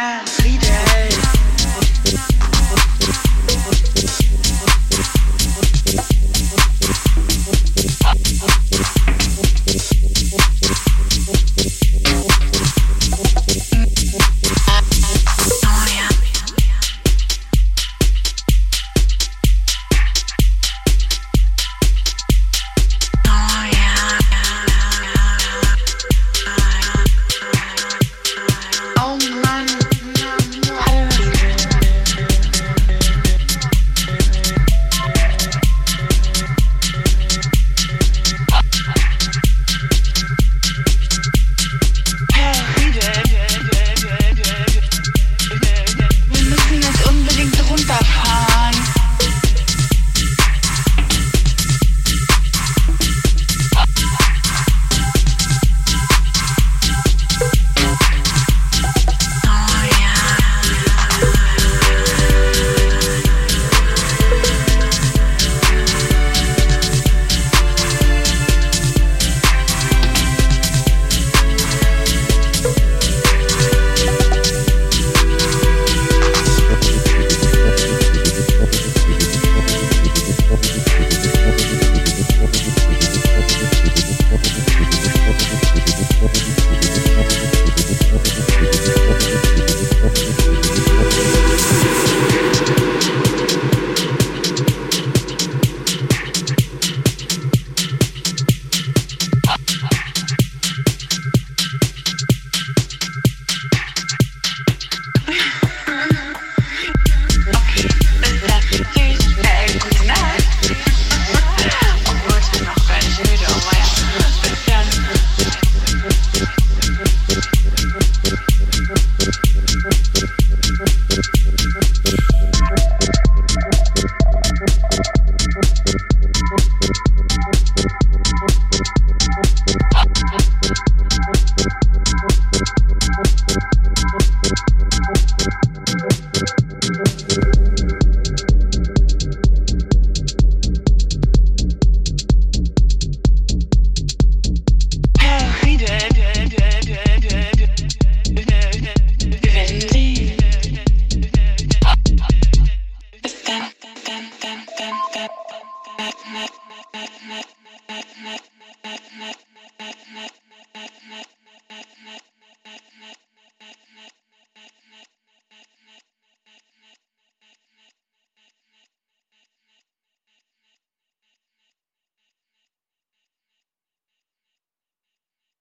wieder, wieder.